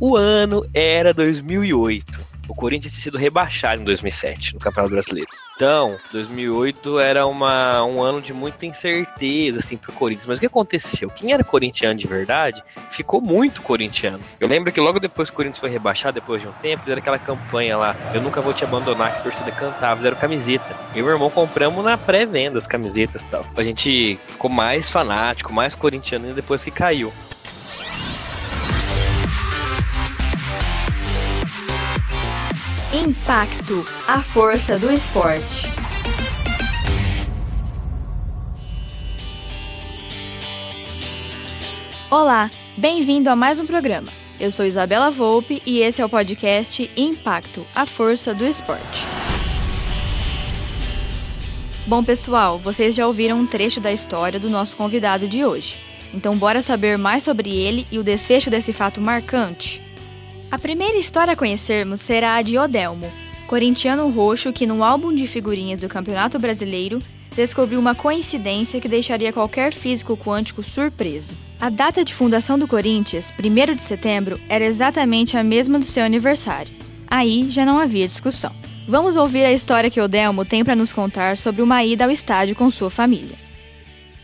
O ano era 2008 o Corinthians tinha sido rebaixado em 2007 no Campeonato Brasileiro. Então, 2008 era uma, um ano de muita incerteza assim pro Corinthians. Mas o que aconteceu? Quem era corintiano de verdade ficou muito corintiano. Eu lembro que logo depois que o Corinthians foi rebaixado, depois de um tempo, fizeram aquela campanha lá, eu nunca vou te abandonar, que a torcida cantava, fizeram camiseta. Eu e meu irmão compramos na pré-venda as camisetas e tal. A gente ficou mais fanático, mais corintiano depois que caiu. Impacto A força do esporte. Olá, bem-vindo a mais um programa. Eu sou Isabela Volpe e esse é o podcast Impacto A força do esporte. Bom, pessoal, vocês já ouviram um trecho da história do nosso convidado de hoje. Então, bora saber mais sobre ele e o desfecho desse fato marcante? A primeira história a conhecermos será a de Odelmo, corintiano roxo que no álbum de figurinhas do Campeonato Brasileiro descobriu uma coincidência que deixaria qualquer físico quântico surpreso. A data de fundação do Corinthians, 1 de setembro, era exatamente a mesma do seu aniversário. Aí já não havia discussão. Vamos ouvir a história que Odelmo tem para nos contar sobre uma ida ao estádio com sua família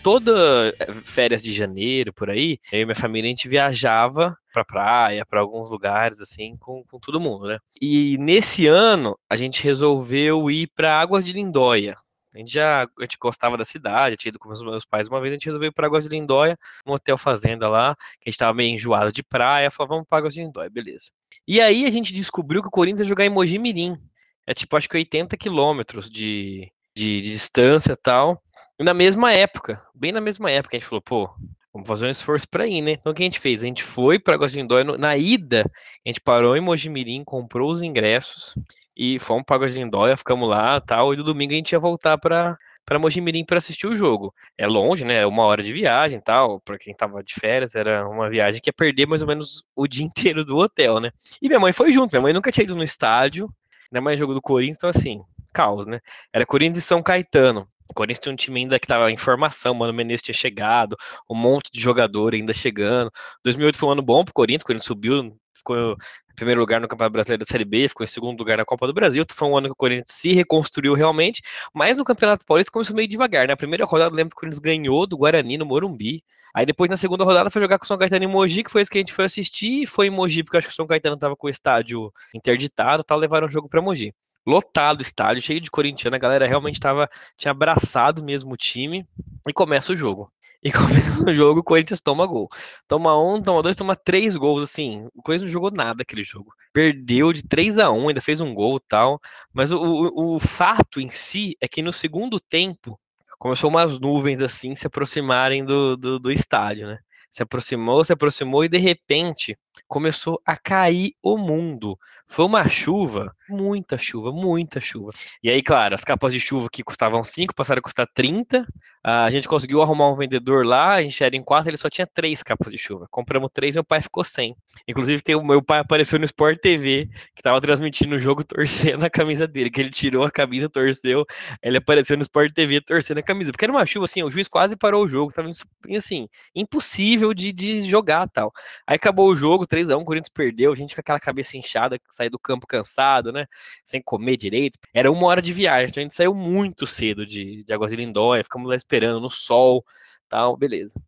toda eh, férias de janeiro, por aí, eu e minha família, a gente viajava pra praia, para alguns lugares, assim, com, com todo mundo, né? E nesse ano, a gente resolveu ir para Águas de Lindóia. A gente já a gente gostava da cidade, tinha ido com os meus pais uma vez, a gente resolveu ir para Águas de Lindóia, um hotel fazenda lá, que a gente tava meio enjoado de praia, falou, vamos para Águas de Lindóia, beleza. E aí a gente descobriu que o Corinthians ia jogar em Mogi Mirim. É tipo, acho que 80 quilômetros de, de, de distância e tal. E na mesma época, bem na mesma época, a gente falou, pô, vamos fazer um esforço para ir, né? Então o que a gente fez? A gente foi para Guaxindóia, na ida, a gente parou em Mojimirim, comprou os ingressos e fomos para Guaxindóia, ficamos lá tal, e no domingo a gente ia voltar para para Mojimirim para assistir o jogo. É longe, né? Uma hora de viagem tal. Para quem tava de férias, era uma viagem que ia perder mais ou menos o dia inteiro do hotel, né? E minha mãe foi junto. Minha mãe nunca tinha ido no estádio, ainda mais jogo do Corinthians, então assim, caos, né? Era Corinthians e São Caetano. O Corinthians tinha um time ainda que estava em formação, Mano Menezes tinha chegado, um monte de jogador ainda chegando. 2008 foi um ano bom para o Corinthians, o Corinthians subiu, ficou em primeiro lugar no Campeonato Brasileiro da Série B, ficou em segundo lugar na Copa do Brasil. Foi um ano que o Corinthians se reconstruiu realmente, mas no Campeonato Paulista começou meio devagar. Na primeira rodada, lembro que o Corinthians ganhou do Guarani no Morumbi. Aí depois, na segunda rodada, foi jogar com o São Caetano em Mogi, que foi isso que a gente foi assistir. Foi em Mogi, porque acho que o São Caetano estava com o estádio interditado, tal, levaram o jogo para Mogi lotado o estádio, cheio de corintiano, a galera realmente tava, tinha abraçado mesmo o time, e começa o jogo. E começa o jogo, o Corinthians toma gol. Toma um, toma dois, toma três gols, assim, o Corinthians não jogou nada aquele jogo. Perdeu de 3 a 1 ainda fez um gol e tal, mas o, o, o fato em si é que no segundo tempo, começou umas nuvens, assim, se aproximarem do, do, do estádio, né? Se aproximou, se aproximou e de repente começou a cair o mundo. Foi uma chuva, muita chuva, muita chuva. E aí, claro, as capas de chuva que custavam 5 passaram a custar 30. A gente conseguiu arrumar um vendedor lá, a gente era em 4, ele só tinha 3 capas de chuva. Compramos 3 meu pai ficou sem. Inclusive, tem o meu pai apareceu no Sport TV, que tava transmitindo o jogo torcendo a camisa dele, que ele tirou a camisa, torceu, ele apareceu no Sport TV torcendo a camisa. Porque era uma chuva assim, o juiz quase parou o jogo, tava assim, impossível de, de jogar tal. Aí acabou o jogo, 3 a 1 o Corinthians perdeu, a gente com aquela cabeça inchada, sair do campo cansado, né? Sem comer direito. Era uma hora de viagem, então a gente saiu muito cedo de, de Águas de Lindóia, ficamos lá esperando no sol, tal, beleza.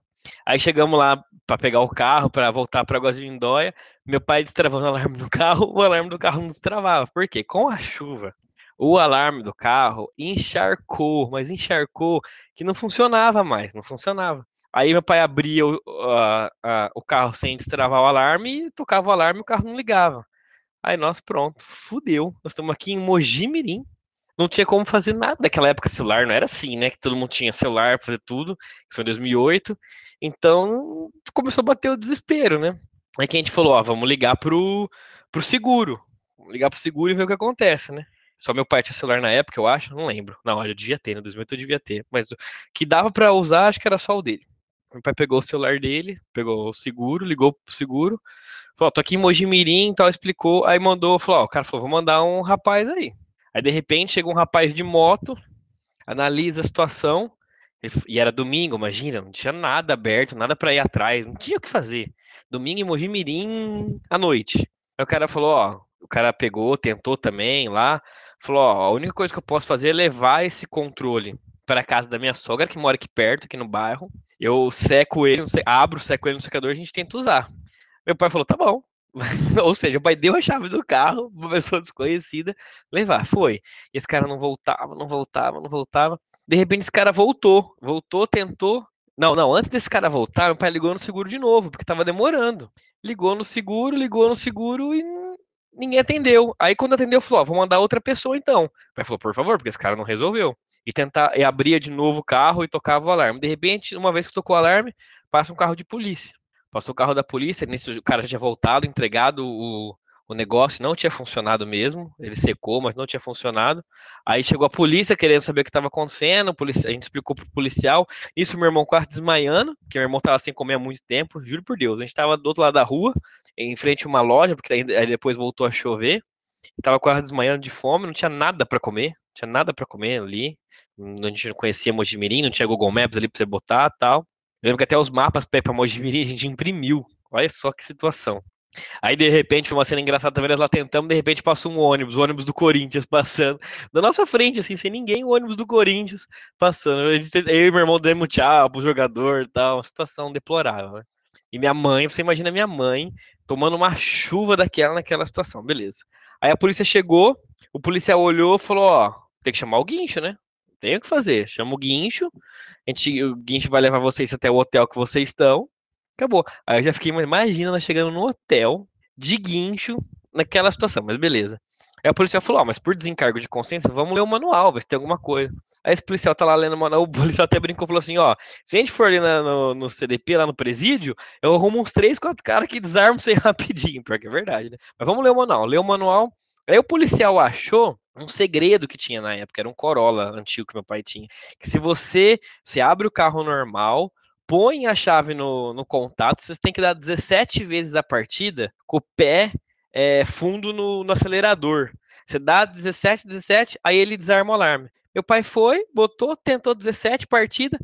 Aí chegamos lá para pegar o carro, para voltar para Águas de Lindóia. Meu pai destravando o alarme do carro, o alarme do carro não destravava. Por quê? Com a chuva, o alarme do carro encharcou, mas encharcou que não funcionava mais, não funcionava. Aí meu pai abria o, a, a, o carro sem destravar o alarme tocava o alarme e o carro não ligava. Aí nós, pronto, fudeu. Nós estamos aqui em Mojimirim. Não tinha como fazer nada. Naquela época, celular não era assim, né? Que todo mundo tinha celular para fazer tudo. Isso foi em 2008. Então, começou a bater o desespero, né? Aí que a gente falou, ó, vamos ligar pro, pro seguro. Vamos ligar pro seguro e ver o que acontece, né? Só meu pai tinha celular na época, eu acho, não lembro. Não, eu devia ter, no 2008 eu devia ter. Mas que dava para usar, acho que era só o dele. Meu pai pegou o celular dele, pegou o seguro, ligou pro seguro, falou, tô aqui em Mojimirim, tal, explicou, aí mandou, falou, ó, o cara falou, vou mandar um rapaz aí. Aí, de repente, chega um rapaz de moto, analisa a situação, E era domingo, imagina, não tinha nada aberto, nada para ir atrás, não tinha o que fazer. Domingo em Mojimirim à noite. Aí o cara falou, ó, o cara pegou, tentou também lá, falou, ó, a única coisa que eu posso fazer é levar esse controle para casa da minha sogra, que mora aqui perto, aqui no bairro. Eu seco ele, abro, seco ele no secador, a gente tenta usar. Meu pai falou, tá bom. Ou seja, o pai deu a chave do carro uma pessoa desconhecida levar. Foi. E esse cara não voltava, não voltava, não voltava. De repente esse cara voltou, voltou, tentou. Não, não, antes desse cara voltar, meu pai ligou no seguro de novo, porque tava demorando. Ligou no seguro, ligou no seguro e ninguém atendeu. Aí quando atendeu, falou: ó, vou mandar outra pessoa então. O pai falou: por favor, porque esse cara não resolveu. E tentar, e abria de novo o carro e tocava o alarme. De repente, uma vez que tocou o alarme, passa um carro de polícia. Passou o carro da polícia, nesse o cara já tinha voltado, entregado o, o negócio, não tinha funcionado mesmo. Ele secou, mas não tinha funcionado. Aí chegou a polícia querendo saber o que estava acontecendo. A, gente explicou pro policial. Isso, meu irmão quase desmaiando, porque meu irmão estava sem comer há muito tempo, juro por Deus. A gente estava do outro lado da rua, em frente a uma loja, porque aí depois voltou a chover. Tava quase desmaiando de fome, não tinha nada para comer, não tinha nada para comer ali. A gente não conhecia Mojimirim, não tinha Google Maps ali para você botar tal. Eu lembro que até os mapas para Mojimirim a gente imprimiu. Olha só que situação. Aí, de repente, foi uma cena engraçada também, nós lá tentamos, de repente passou um ônibus, o ônibus do Corinthians passando, da nossa frente, assim, sem ninguém, o ônibus do Corinthians passando. Eu, e meu irmão demos tchau pro jogador tal, uma situação deplorável, né? E minha mãe, você imagina minha mãe tomando uma chuva daquela naquela situação, beleza. Aí a polícia chegou, o policial olhou e falou, ó, tem que chamar o guincho, né? Tem o que fazer, chama o guincho, a gente, o guincho vai levar vocês até o hotel que vocês estão. Acabou. Aí eu já fiquei, imagina nós chegando no hotel de guincho naquela situação, mas beleza. Aí o policial falou: mas por desencargo de consciência, vamos ler o manual, se tem alguma coisa. Aí esse policial tá lá lendo o manual, o policial até brincou falou assim: ó, se a gente for ali na, no, no, CDP, lá no presídio, eu arrumo uns três, quatro caras que desarmam você rapidinho, pior que é verdade, né? Mas vamos ler o manual. Ler o manual. Aí o policial achou um segredo que tinha na época, era um Corolla antigo que meu pai tinha. Que se você, se abre o carro normal, põe a chave no, no contato, você tem que dar 17 vezes a partida com o pé é, fundo no, no, acelerador. Você dá 17, 17, aí ele desarma o alarme. Meu pai foi, botou, tentou 17 partida,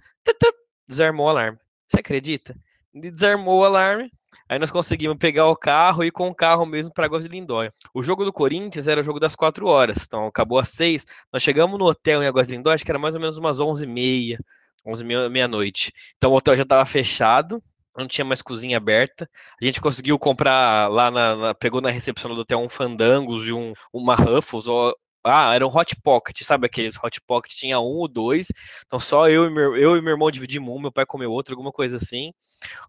desarmou o alarme. Você acredita? Ele desarmou o alarme, Aí nós conseguimos pegar o carro e ir com o carro mesmo para Águas de Lindóia. O jogo do Corinthians era o jogo das 4 horas, então acabou às 6. Nós chegamos no hotel em Águas de Lindóia, acho que era mais ou menos umas 11h30, 11 meia-noite. Então o hotel já estava fechado, não tinha mais cozinha aberta. A gente conseguiu comprar lá na, na, pegou na recepção do hotel um Fandangos e um uma Ruffles, ou, ah, era um Hot Pocket, sabe aqueles Hot Pocket? Tinha um ou dois, então só eu e meu, eu e meu irmão dividimos um, meu pai comeu outro, alguma coisa assim.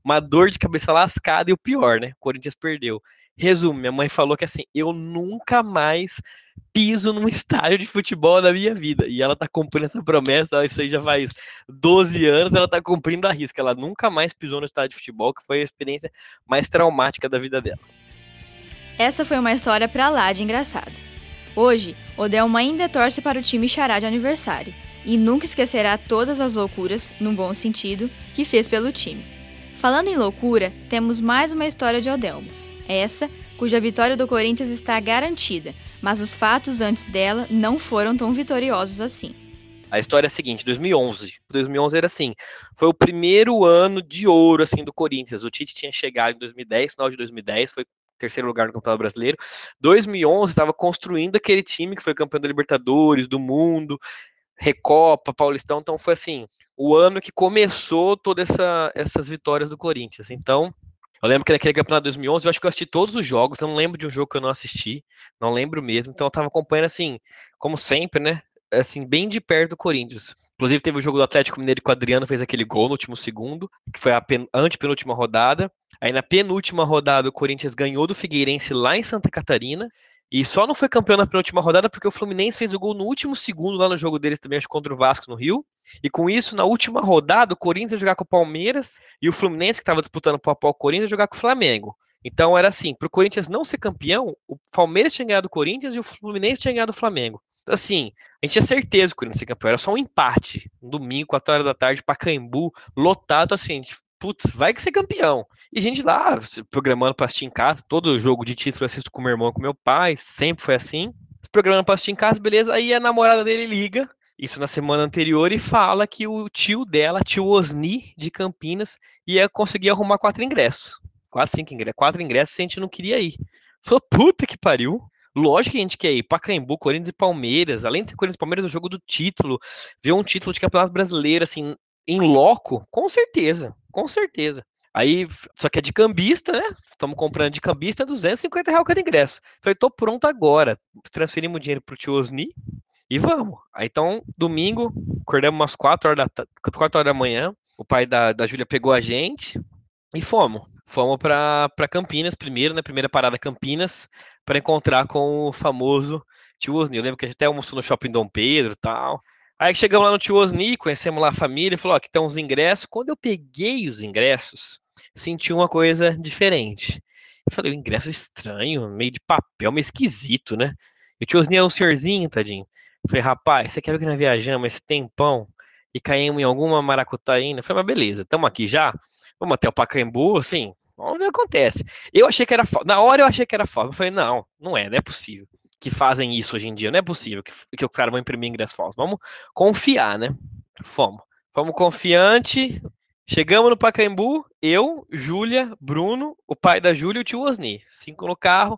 Uma dor de cabeça lascada e o pior, né? O Corinthians perdeu. Resumo, minha mãe falou que assim, eu nunca mais piso num estádio de futebol na minha vida. E ela tá cumprindo essa promessa, isso aí já faz 12 anos, ela tá cumprindo a risca. Ela nunca mais pisou no estádio de futebol, que foi a experiência mais traumática da vida dela. Essa foi uma história pra lá de engraçada. Hoje, Odelma ainda torce para o time Xará de aniversário e nunca esquecerá todas as loucuras, num bom sentido, que fez pelo time. Falando em loucura, temos mais uma história de Odelma. Essa, cuja vitória do Corinthians está garantida, mas os fatos antes dela não foram tão vitoriosos assim. A história é a seguinte, 2011. 2011 era assim, foi o primeiro ano de ouro assim do Corinthians. O Tite tinha chegado em 2010, final de 2010, foi terceiro lugar no Campeonato Brasileiro. 2011 estava construindo aquele time que foi campeão da Libertadores, do mundo, Recopa, Paulistão. Então foi assim, o ano que começou todas essa, essas vitórias do Corinthians. Então, eu lembro que naquele campeonato de 2011, eu acho que eu assisti todos os jogos, eu não lembro de um jogo que eu não assisti, não lembro mesmo. Então eu estava acompanhando assim, como sempre, né? Assim, bem de perto do Corinthians. Inclusive teve o jogo do Atlético Mineiro que o Adriano fez aquele gol no último segundo, que foi a pen... antepenúltima rodada. Aí na penúltima rodada o Corinthians ganhou do Figueirense lá em Santa Catarina. E só não foi campeão na penúltima rodada porque o Fluminense fez o gol no último segundo lá no jogo deles também, acho contra o Vasco no Rio. E com isso, na última rodada, o Corinthians ia jogar com o Palmeiras e o Fluminense, que estava disputando o pau Corinthians, ia jogar com o Flamengo. Então era assim, para o Corinthians não ser campeão, o Palmeiras tinha ganhado o Corinthians e o Fluminense tinha ganhado o Flamengo assim, a gente tinha certeza que o Corinthians ia ser campeão. Era só um empate. Um domingo, 4 horas da tarde, Pacaembu, lotado, assim, putz, vai que ser campeão. E gente lá, programando para assistir em casa, todo jogo de título eu assisto com meu irmão, com meu pai, sempre foi assim. Programando para assistir em casa, beleza. Aí a namorada dele liga isso na semana anterior e fala que o tio dela, tio Osni de Campinas, ia conseguir arrumar quatro ingressos. Quatro, cinco ingressos. Quatro ingressos se a gente não queria ir. Falou, puta que pariu. Lógico que a gente quer ir. Pacaembu, Corinthians e Palmeiras. Além de ser Corinthians e Palmeiras, o jogo do título. Ver um título de campeonato brasileiro, assim, em loco, com certeza. Com certeza. Aí, só que é de cambista, né? Estamos comprando de cambista, 250 reais cada ingresso. Falei, tô pronto agora. Transferimos dinheiro pro tio Osni e vamos. Aí, então, domingo, acordamos umas 4 horas da, 4 horas da manhã. O pai da, da Júlia pegou a gente e fomos. Fomos para Campinas primeiro, né? Primeira parada Campinas, para encontrar com o famoso tio Osni. Eu lembro que a gente até almoçou no shopping Dom Pedro e tal. Aí chegamos lá no tio Osni, conhecemos lá a família, falou: ó, aqui estão os ingressos. Quando eu peguei os ingressos, senti uma coisa diferente. Eu falei: o ingresso estranho, meio de papel, meio esquisito, né? E o tio Osni é um senhorzinho, tadinho. Eu falei: rapaz, você quer ver que nós viajamos esse tempão e caímos em alguma maracutaína? Eu falei: mas beleza, estamos aqui já. Vamos até o Pacaembu, assim, vamos ver o que acontece. Eu achei que era falso. Na hora eu achei que era falso. Eu falei: não, não é, não é possível que fazem isso hoje em dia. Não é possível que, que os caras vão imprimir ingresso falso. Vamos confiar, né? Fomos. Fomos confiante. Chegamos no Pacaembu, eu, Júlia, Bruno, o pai da Júlia e o tio Osni. Cinco no carro.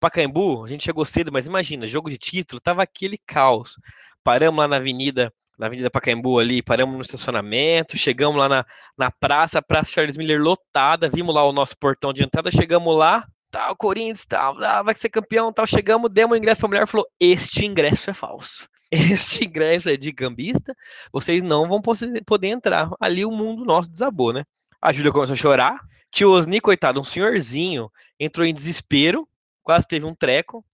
Pacaembu, a gente chegou cedo, mas imagina, jogo de título, tava aquele caos. Paramos lá na avenida, na Avenida Pacaembu ali, paramos no estacionamento, chegamos lá na, na praça, Praça Charles Miller lotada, vimos lá o nosso portão de entrada, chegamos lá, tal, Corinthians, tal, ah, vai ser campeão, tal. Chegamos, demos o ingresso para a mulher falou: Este ingresso é falso. Este ingresso é de gambista, vocês não vão poder entrar. Ali o mundo nosso desabou, né? A Júlia começou a chorar. Tio Osni, coitado, um senhorzinho, entrou em desespero, quase teve um treco.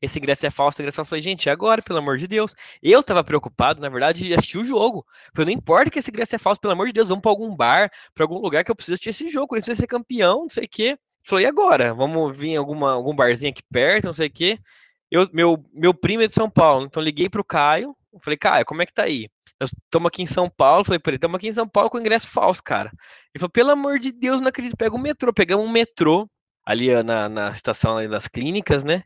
Esse ingresso é falso, esse ingresso é falso. Eu falei, gente, agora, pelo amor de Deus. Eu tava preocupado, na verdade, de assistir o jogo. Falei, não importa que esse ingresso é falso, pelo amor de Deus, vamos para algum bar, para algum lugar que eu preciso assistir esse jogo. Corinthians vai ser campeão, não sei o quê. Falou, e agora? Vamos vir em alguma, algum barzinho aqui perto, não sei o quê. Eu, meu, meu primo é de São Paulo, então liguei pro Caio. Falei, Caio, como é que tá aí? Nós estamos aqui em São Paulo. Falei para ele, estamos aqui em São Paulo com ingresso falso, cara. Ele falou, pelo amor de Deus, não acredito. Pega o metrô. Pegamos um metrô ali na, na estação das clínicas, né?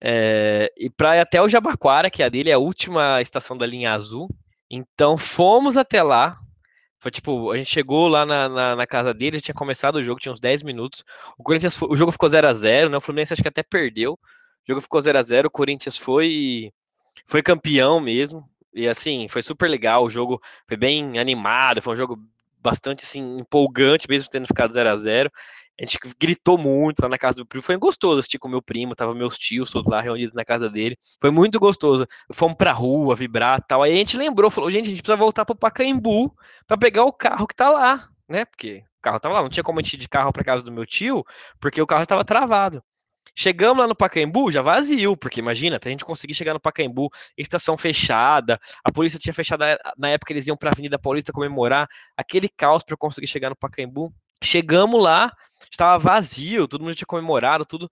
É, e para ir até o Jabaquara, que é a dele, é a última estação da linha azul. Então fomos até lá, foi tipo, a gente chegou lá na, na, na, casa dele, tinha começado o jogo, tinha uns 10 minutos. O Corinthians foi, o jogo ficou 0 a 0 né? O Fluminense acho que até perdeu. O jogo ficou 0 a 0 o Corinthians foi foi campeão mesmo. E assim, foi super legal, o jogo foi bem animado, foi um jogo bastante assim empolgante mesmo tendo ficado 0 a 0 a gente gritou muito lá na casa do primo. Foi gostoso assistir com meu primo, tava meus tios todos lá reunidos na casa dele. Foi muito gostoso. Fomos pra rua, vibrar tal. Aí a gente lembrou, falou, gente, a gente precisa voltar pro Pacaembu para pegar o carro que tá lá, né? Porque o carro tava lá, não tinha como a gente ir de carro pra casa do meu tio, porque o carro estava travado. Chegamos lá no Pacaembu, já vazio, porque imagina, até a gente conseguir chegar no Pacaembu, estação fechada, a polícia tinha fechado, na época eles iam pra Avenida Paulista comemorar, aquele caos para conseguir chegar no Pacaembu. Chegamos lá, estava vazio, todo mundo tinha comemorado, tudo.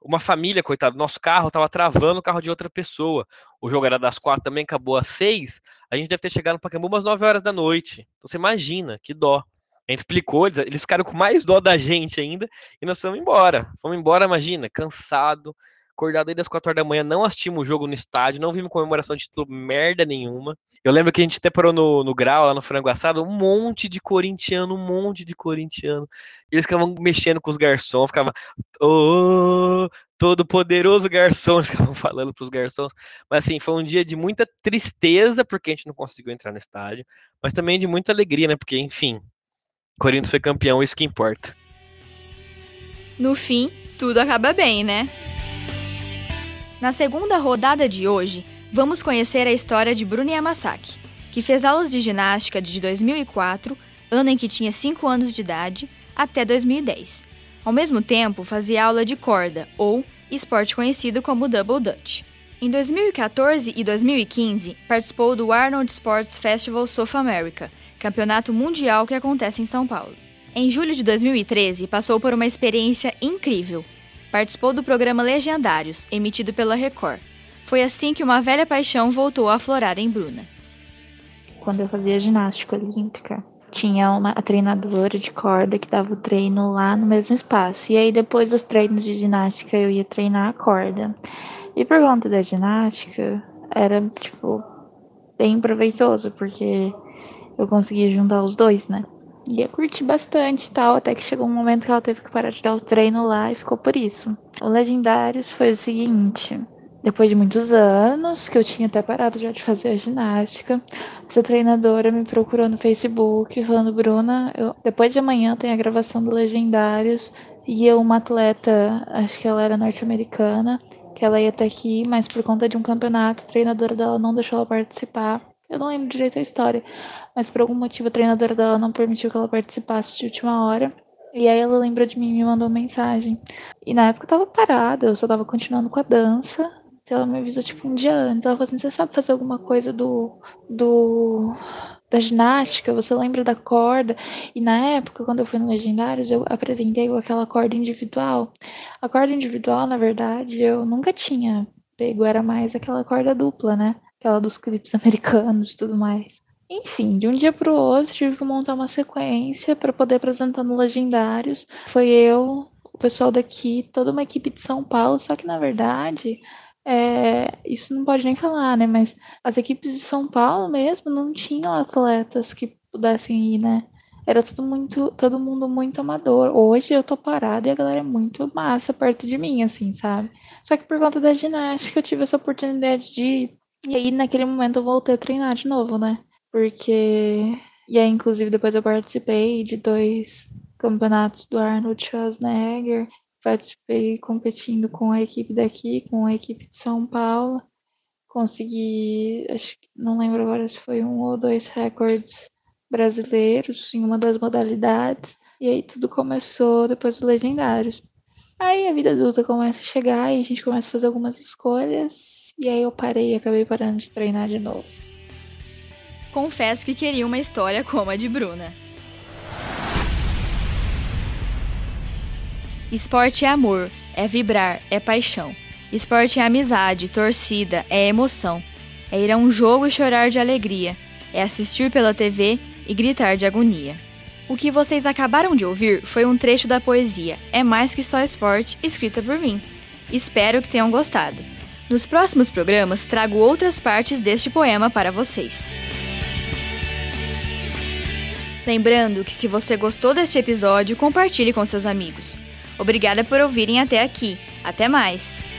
Uma família, coitado, nosso carro estava travando o carro de outra pessoa. O jogo era das quatro, também acabou às seis. A gente deve ter chegado no Pacaembu umas nove horas da noite. Então você imagina, que dó. A gente explicou, eles, eles ficaram com mais dó da gente ainda e nós fomos embora. Fomos embora, imagina, cansado, acordado aí das 4 horas da manhã, não assistimos o jogo no estádio, não vimos comemoração de título merda nenhuma. Eu lembro que a gente até parou no, no grau, lá no frango assado, um monte de corintiano, um monte de corintiano. Eles ficavam mexendo com os garçons, ficavam, oh, todo poderoso garçom, eles ficavam falando pros garçons. Mas assim, foi um dia de muita tristeza, porque a gente não conseguiu entrar no estádio, mas também de muita alegria, né? Porque, enfim, Corinthians foi campeão, isso que importa. No fim, tudo acaba bem, né? Na segunda rodada de hoje, vamos conhecer a história de Bruna Yamasaki, que fez aulas de ginástica de 2004, ano em que tinha 5 anos de idade, até 2010. Ao mesmo tempo, fazia aula de corda, ou esporte conhecido como Double Dutch. Em 2014 e 2015, participou do Arnold Sports Festival South America, campeonato mundial que acontece em São Paulo. Em julho de 2013, passou por uma experiência incrível, participou do programa Legendários, emitido pela Record. Foi assim que uma velha paixão voltou a aflorar em Bruna. Quando eu fazia ginástica olímpica, tinha uma treinadora de corda que dava o treino lá no mesmo espaço. E aí, depois dos treinos de ginástica, eu ia treinar a corda. E por conta da ginástica, era tipo. bem proveitoso, porque eu consegui juntar os dois, né? E eu curti bastante e tal, até que chegou um momento que ela teve que parar de dar o treino lá e ficou por isso. O Legendários foi o seguinte: depois de muitos anos, que eu tinha até parado já de fazer a ginástica, essa treinadora me procurou no Facebook falando, Bruna, eu, depois de amanhã tem a gravação do Legendários e eu, uma atleta, acho que ela era norte-americana, que ela ia até aqui, mas por conta de um campeonato, a treinadora dela não deixou ela participar. Eu não lembro direito a história, mas por algum motivo a treinadora dela não permitiu que ela participasse de última hora. E aí ela lembrou de mim e me mandou mensagem. E na época eu tava parada, eu só tava continuando com a dança. Então ela me avisou tipo um dia antes. Ela falou assim: você sabe fazer alguma coisa do. do. da ginástica? Você lembra da corda? E na época, quando eu fui no Legendários, eu apresentei aquela corda individual. A corda individual, na verdade, eu nunca tinha pego, era mais aquela corda dupla, né? Aquela dos clipes americanos e tudo mais. Enfim, de um dia para o outro tive que montar uma sequência para poder apresentar no Legendários. Foi eu, o pessoal daqui, toda uma equipe de São Paulo, só que na verdade é, isso não pode nem falar, né? Mas as equipes de São Paulo mesmo não tinham atletas que pudessem ir, né? Era tudo muito, todo mundo muito amador. Hoje eu tô parada e a galera é muito massa perto de mim, assim, sabe? Só que por conta da ginástica eu tive essa oportunidade de ir. E aí, naquele momento, eu voltei a treinar de novo, né? Porque. E aí, inclusive, depois eu participei de dois campeonatos do Arnold Schwarzenegger. Participei competindo com a equipe daqui, com a equipe de São Paulo. Consegui, acho não lembro agora se foi um ou dois recordes brasileiros em uma das modalidades. E aí tudo começou depois dos legendários. Aí a vida adulta começa a chegar e a gente começa a fazer algumas escolhas. E aí eu parei e acabei parando de treinar de novo. Confesso que queria uma história como a de Bruna. Esporte é amor, é vibrar, é paixão. Esporte é amizade, torcida, é emoção. É ir a um jogo e chorar de alegria. É assistir pela TV e gritar de agonia. O que vocês acabaram de ouvir foi um trecho da poesia É Mais Que Só Esporte, escrita por mim. Espero que tenham gostado. Nos próximos programas trago outras partes deste poema para vocês. Lembrando que se você gostou deste episódio, compartilhe com seus amigos. Obrigada por ouvirem até aqui. Até mais!